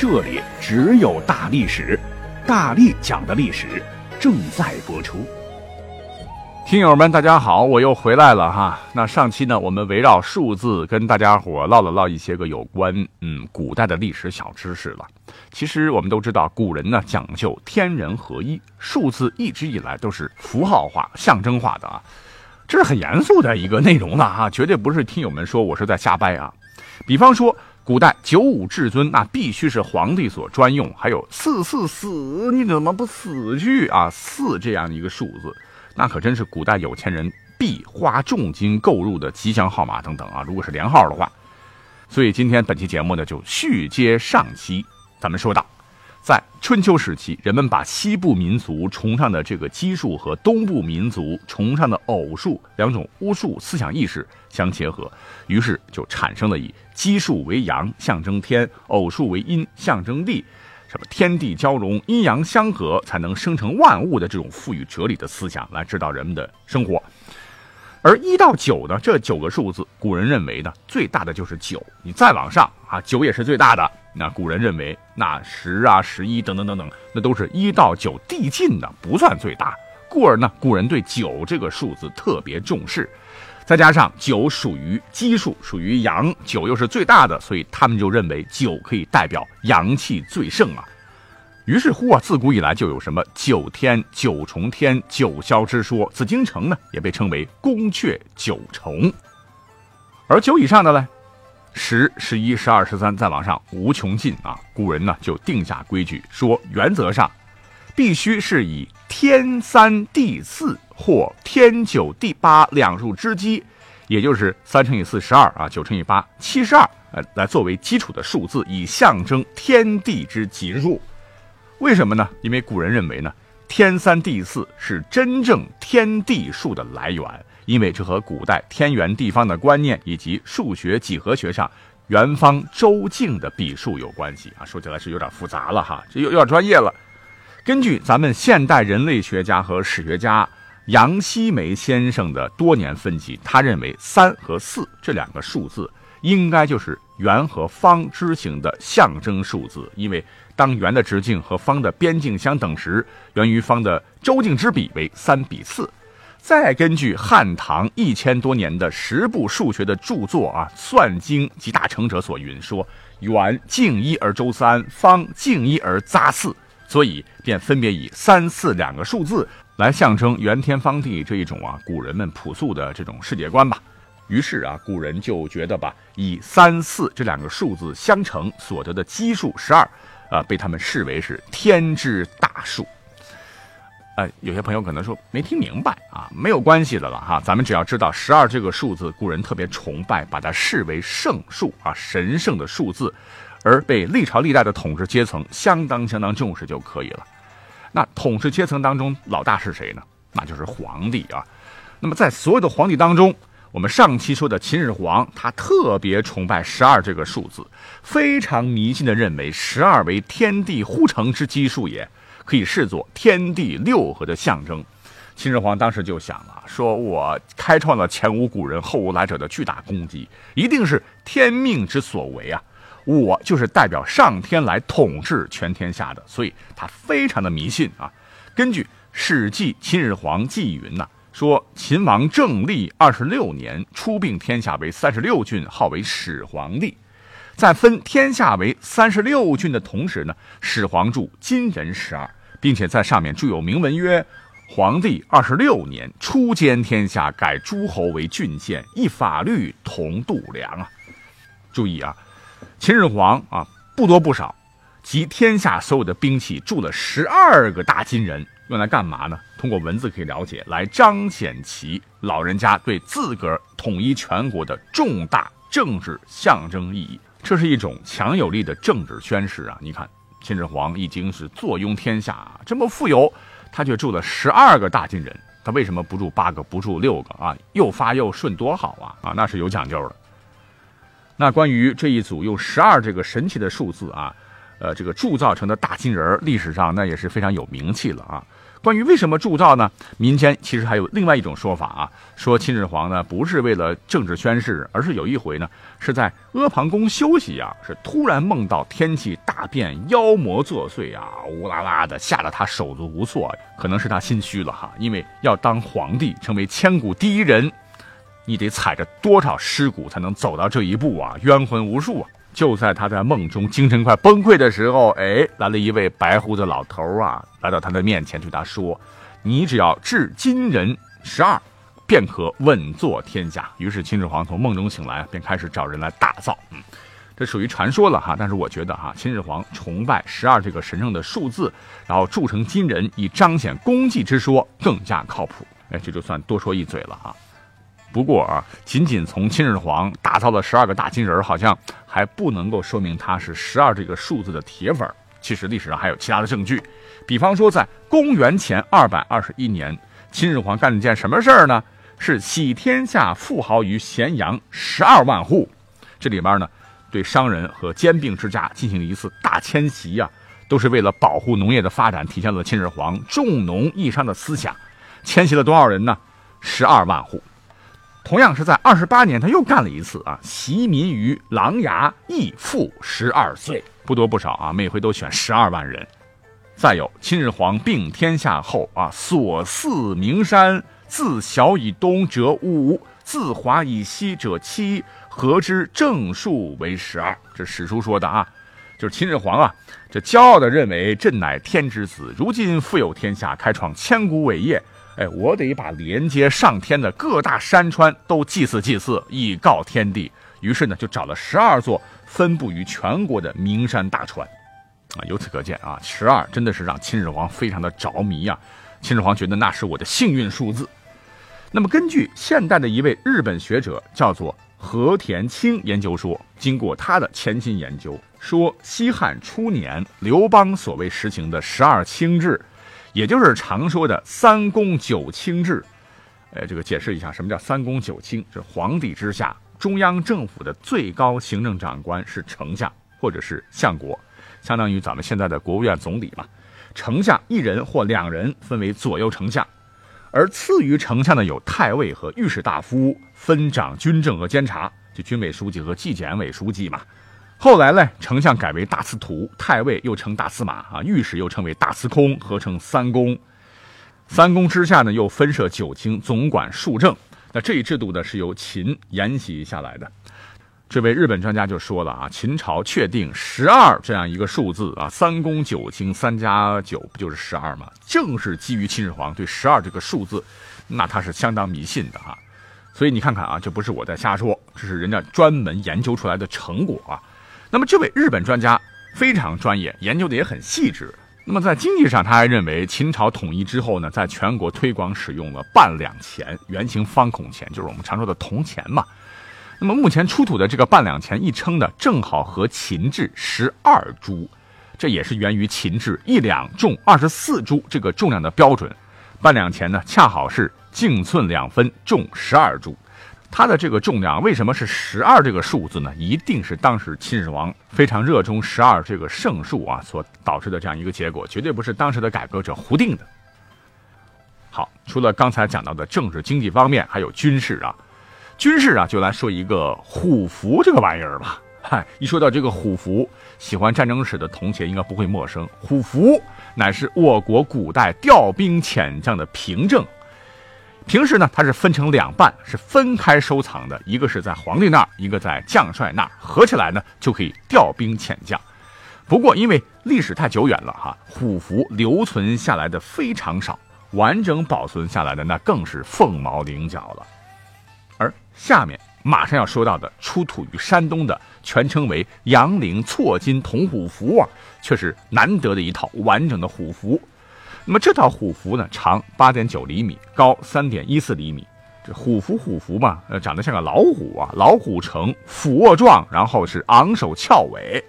这里只有大历史，大力讲的历史正在播出。听友们，大家好，我又回来了哈。那上期呢，我们围绕数字跟大家伙唠了唠一些个有关嗯古代的历史小知识了。其实我们都知道，古人呢讲究天人合一，数字一直以来都是符号化、象征化的啊，这是很严肃的一个内容了哈，绝对不是听友们说我是在瞎掰啊。比方说。古代九五至尊，那必须是皇帝所专用。还有四四死，你怎么不死去啊？四这样一个数字，那可真是古代有钱人必花重金购入的吉祥号码等等啊。如果是连号的话，所以今天本期节目呢，就续接上期，咱们说到。在春秋时期，人们把西部民族崇尚的这个奇数和东部民族崇尚的偶数两种巫术思想意识相结合，于是就产生了以奇数为阳，象征天；偶数为阴，象征地。什么天地交融，阴阳相合，才能生成万物的这种赋予哲理的思想来指导人们的生活。而一到九呢，这九个数字，古人认为呢，最大的就是九。你再往上啊，九也是最大的。那古人认为，那十啊、十一等等等等，那都是一到九递进的，不算最大。故而呢，古人对九这个数字特别重视。再加上九属于奇数，属于阳，九又是最大的，所以他们就认为九可以代表阳气最盛啊。于是乎啊，自古以来就有什么九天、九重天、九霄之说。紫禁城呢，也被称为宫阙九重。而九以上的呢，十、十一、十二、十三，再往上无穷尽啊。古人呢就定下规矩，说原则上必须是以天三地四或天九地八两数之基，也就是三乘以四十二啊，九乘以八七十二，呃，来作为基础的数字，以象征天地之吉数。为什么呢？因为古人认为呢，天三地四是真正天地数的来源，因为这和古代天圆地方的观念以及数学几何学上圆方周径的笔数有关系啊。说起来是有点复杂了哈，这有有点专业了。根据咱们现代人类学家和史学家杨希梅先生的多年分析，他认为三和四这两个数字应该就是圆和方之行的象征数字，因为。当圆的直径和方的边径相等时，圆与方的周径之比为三比四。再根据汉唐一千多年的十部数学的著作啊，《算经》集大成者所云说：“圆径一而周三，方径一而匝四。”所以便分别以三四两个数字来象征圆天方地这一种啊古人们朴素的这种世界观吧。于是啊，古人就觉得吧，以三四这两个数字相乘所得的奇数十二。啊，被他们视为是天之大数。呃，有些朋友可能说没听明白啊，没有关系的了哈。咱们只要知道十二这个数字，古人特别崇拜，把它视为圣数啊，神圣的数字，而被历朝历代的统治阶层相当相当重视就可以了。那统治阶层当中老大是谁呢？那就是皇帝啊。那么在所有的皇帝当中，我们上期说的秦始皇，他特别崇拜十二这个数字，非常迷信的认为十二为天地护成之基数，也可以视作天地六合的象征。秦始皇当时就想了，说我开创了前无古人后无来者的巨大功绩，一定是天命之所为啊！我就是代表上天来统治全天下的，所以他非常的迷信啊。根据《史记·秦始皇纪》云呐。说秦王政历二十六年，出并天下为三十六郡，号为始皇帝。在分天下为三十六郡的同时呢，始皇著金人十二，并且在上面注有铭文曰：“皇帝二十六年，初兼天下，改诸侯为郡县，一法律同度量啊。”注意啊，秦始皇啊，不多不少，集天下所有的兵器，铸了十二个大金人。用来干嘛呢？通过文字可以了解，来彰显其老人家对自个儿统一全国的重大政治象征意义。这是一种强有力的政治宣誓啊！你看，秦始皇已经是坐拥天下，这么富有，他却住了十二个大金人，他为什么不住八个，不住六个啊？又发又顺，多好啊！啊，那是有讲究的。那关于这一组用十二这个神奇的数字啊，呃，这个铸造成的大金人，历史上那也是非常有名气了啊。关于为什么铸造呢？民间其实还有另外一种说法啊，说秦始皇呢不是为了政治宣誓，而是有一回呢是在阿房宫休息啊，是突然梦到天气大变，妖魔作祟啊，乌拉拉的，吓得他手足无措，可能是他心虚了哈，因为要当皇帝，成为千古第一人，你得踩着多少尸骨才能走到这一步啊，冤魂无数啊。就在他在梦中精神快崩溃的时候，哎，来了一位白胡子老头啊，来到他的面前，对他说：“你只要治金人十二，便可稳坐天下。”于是秦始皇从梦中醒来，便开始找人来打造。嗯，这属于传说了哈，但是我觉得哈，秦始皇崇拜十二这个神圣的数字，然后铸成金人，以彰显功绩之说更加靠谱。哎，这就算多说一嘴了哈。不过啊，仅仅从秦始皇打造了十二个大金人，好像还不能够说明他是十二这个数字的铁粉。其实历史上还有其他的证据，比方说在公元前二百二十一年，秦始皇干了件什么事儿呢？是洗天下富豪于咸阳十二万户，这里边呢，对商人和兼并之家进行了一次大迁徙呀，都是为了保护农业的发展，体现了秦始皇重农抑商的思想。迁徙了多少人呢？十二万户。同样是在二十八年，他又干了一次啊，袭民于琅琊，亦复十二岁，不多不少啊，每回都选十二万人。再有，秦始皇并天下后啊，所祀名山，自小以东者五，自华以西者七，合之正数为十二。这史书说的啊，就是秦始皇啊，这骄傲的认为朕乃天之子，如今富有天下，开创千古伟业。哎，我得把连接上天的各大山川都祭祀祭祀，以告天地。于是呢，就找了十二座分布于全国的名山大川，啊，由此可见啊，十二真的是让秦始皇非常的着迷呀。秦始皇觉得那是我的幸运数字。那么，根据现代的一位日本学者叫做和田清研究说，经过他的潜心研究，说西汉初年刘邦所谓实行的十二卿制。也就是常说的三公九卿制，呃，这个解释一下，什么叫三公九卿？是皇帝之下，中央政府的最高行政长官是丞相或者是相国，相当于咱们现在的国务院总理嘛。丞相一人或两人分为左右丞相，而次于丞相的有太尉和御史大夫，分掌军政和监察，就军委书记和纪检委书记嘛。后来呢，丞相改为大司徒，太尉又称大司马啊，御史又称为大司空，合称三公。三公之下呢，又分设九卿，总管数政。那这一制度呢，是由秦沿袭下来的。这位日本专家就说了啊，秦朝确定十二这样一个数字啊，三公九卿，三加九不就是十二吗？正是基于秦始皇对十二这个数字，那他是相当迷信的哈。所以你看看啊，这不是我在瞎说，这是人家专门研究出来的成果啊。那么这位日本专家非常专业，研究的也很细致。那么在经济上，他还认为秦朝统一之后呢，在全国推广使用了半两钱，圆形方孔钱，就是我们常说的铜钱嘛。那么目前出土的这个半两钱一称呢，正好和秦制十二铢，这也是源于秦制一两重二十四铢这个重量的标准。半两钱呢，恰好是径寸两分，重十二铢。它的这个重量为什么是十二这个数字呢？一定是当时秦始皇非常热衷十二这个圣数啊所导致的这样一个结果，绝对不是当时的改革者胡定的。好，除了刚才讲到的政治经济方面，还有军事啊，军事啊就来说一个虎符这个玩意儿吧。嗨，一说到这个虎符，喜欢战争史的同学应该不会陌生。虎符乃是我国古代调兵遣将的凭证。平时呢，它是分成两半，是分开收藏的，一个是在皇帝那儿，一个在将帅那儿，合起来呢就可以调兵遣将。不过因为历史太久远了哈，虎符留存下来的非常少，完整保存下来的那更是凤毛麟角了。而下面马上要说到的出土于山东的，全称为阳陵错金铜虎符啊，却是难得的一套完整的虎符。那么这套虎符呢，长八点九厘米，高三点一四厘米。这虎符虎符嘛，呃，长得像个老虎啊，老虎呈俯卧状，然后是昂首翘尾。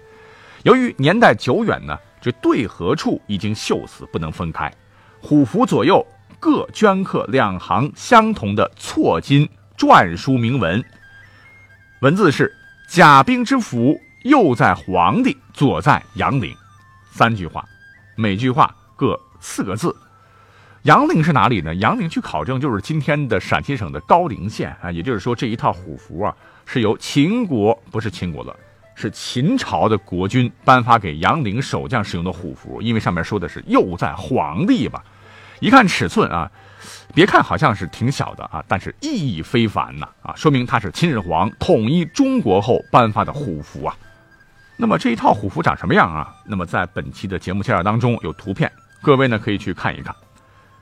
由于年代久远呢，这对合处已经锈死，不能分开。虎符左右各镌刻两行相同的错金篆书铭文，文字是“甲兵之符，右在皇帝，左在杨陵”，三句话，每句话四个字。杨陵是哪里呢？杨陵据考证就是今天的陕西省的高陵县啊，也就是说这一套虎符啊是由秦国不是秦国了，是秦朝的国君颁发给杨陵守将使用的虎符，因为上面说的是右在皇帝吧，一看尺寸啊，别看好像是挺小的啊，但是意义非凡呐啊，说明它是秦始皇统一中国后颁发的虎符啊。那么这一套虎符长什么样啊？那么在本期的节目介绍当中有图片，各位呢可以去看一看。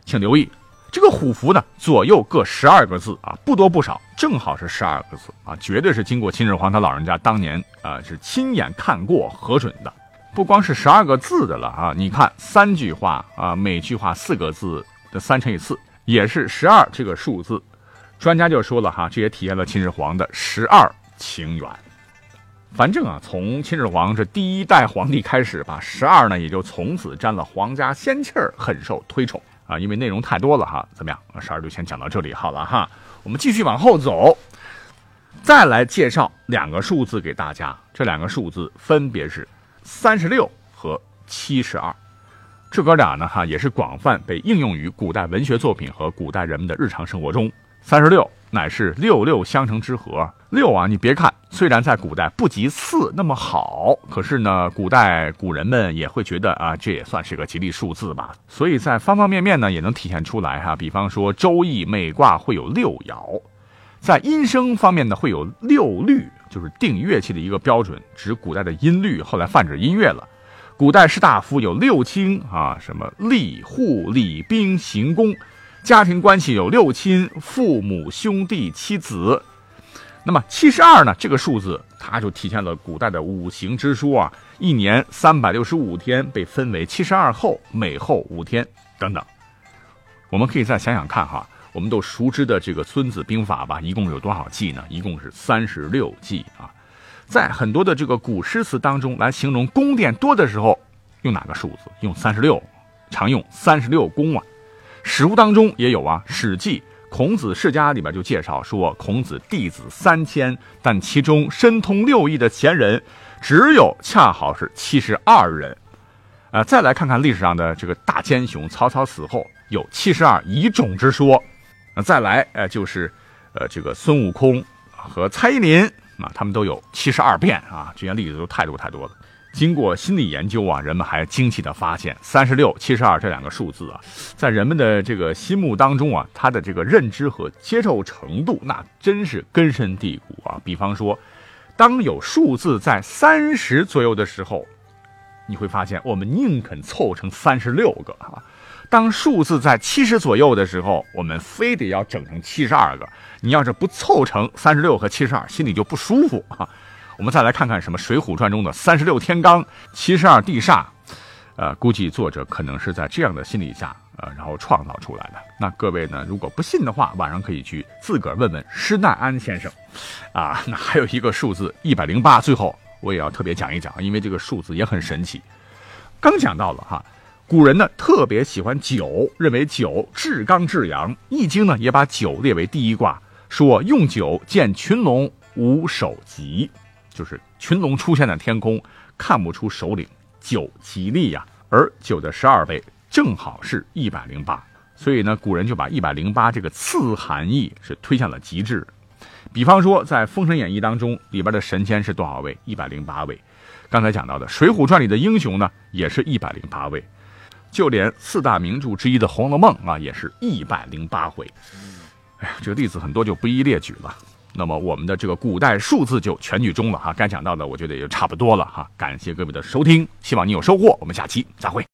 请留意，这个虎符呢，左右各十二个字啊，不多不少，正好是十二个字啊，绝对是经过秦始皇他老人家当年啊是亲眼看过核准的。不光是十二个字的了啊，你看三句话啊，每句话四个字的三乘以四，也是十二这个数字。专家就说了哈，这也体现了秦始皇的十二情缘。反正啊，从秦始皇这第一代皇帝开始吧，十二呢也就从此沾了皇家仙气儿，很受推崇。啊，因为内容太多了哈，怎么样？十二就先讲到这里好了哈。我们继续往后走，再来介绍两个数字给大家。这两个数字分别是三十六和七十二。这哥俩呢哈，也是广泛被应用于古代文学作品和古代人们的日常生活中。三十六乃是六六相乘之和。六啊，你别看虽然在古代不及四那么好，可是呢，古代古人们也会觉得啊，这也算是个吉利数字吧。所以在方方面面呢，也能体现出来哈。比方说《周易》每卦会有六爻，在音声方面呢，会有六律，就是定乐器的一个标准，指古代的音律，后来泛指音乐了。古代士大夫有六亲啊，什么吏、户、礼、兵、刑、工。家庭关系有六亲、父母、兄弟、妻子。那么七十二呢？这个数字它就体现了古代的五行之书啊。一年三百六十五天被分为七十二候，每候五天等等。我们可以再想想看哈，我们都熟知的这个《孙子兵法》吧，一共有多少计呢？一共是三十六计啊。在很多的这个古诗词当中，来形容宫殿多的时候，用哪个数字？用三十六，常用三十六宫啊。史书当中也有啊，《史记·孔子世家》里边就介绍说，孔子弟子三千，但其中深通六艺的贤人，只有恰好是七十二人。啊，再来看看历史上的这个大奸雄曹操死后有七十二遗种之说。啊，再来，呃，就是，呃，这个孙悟空和蔡依林啊，他们都有七十二变啊，这些例子都太多太多了。经过心理研究啊，人们还惊奇地发现，三十六、七十二这两个数字啊，在人们的这个心目当中啊，它的这个认知和接受程度，那真是根深蒂固啊。比方说，当有数字在三十左右的时候，你会发现我们宁肯凑成三十六个啊；当数字在七十左右的时候，我们非得要整成七十二个。你要是不凑成三十六和七十二，心里就不舒服啊。我们再来看看什么《水浒传》中的三十六天罡、七十二地煞，呃，估计作者可能是在这样的心理下，呃，然后创造出来的。那各位呢，如果不信的话，晚上可以去自个儿问问施耐庵先生，啊，那还有一个数字一百零八，最后我也要特别讲一讲，因为这个数字也很神奇。刚讲到了哈，古人呢特别喜欢酒，认为酒至刚至阳，《易经》呢也把酒列为第一卦，说用酒见群龙无首级。就是群龙出现在天空，看不出首领，九吉利呀。而九的十二倍正好是一百零八，所以呢，古人就把一百零八这个次含义是推向了极致。比方说，在《封神演义》当中，里边的神仙是多少位？一百零八位。刚才讲到的《水浒传》里的英雄呢，也是一百零八位。就连四大名著之一的《红楼梦》啊，也是一百零八回。哎呀，这个例子很多，就不一一列举了。那么我们的这个古代数字就全剧终了哈，该讲到的我觉得也就差不多了哈。感谢各位的收听，希望你有收获，我们下期再会。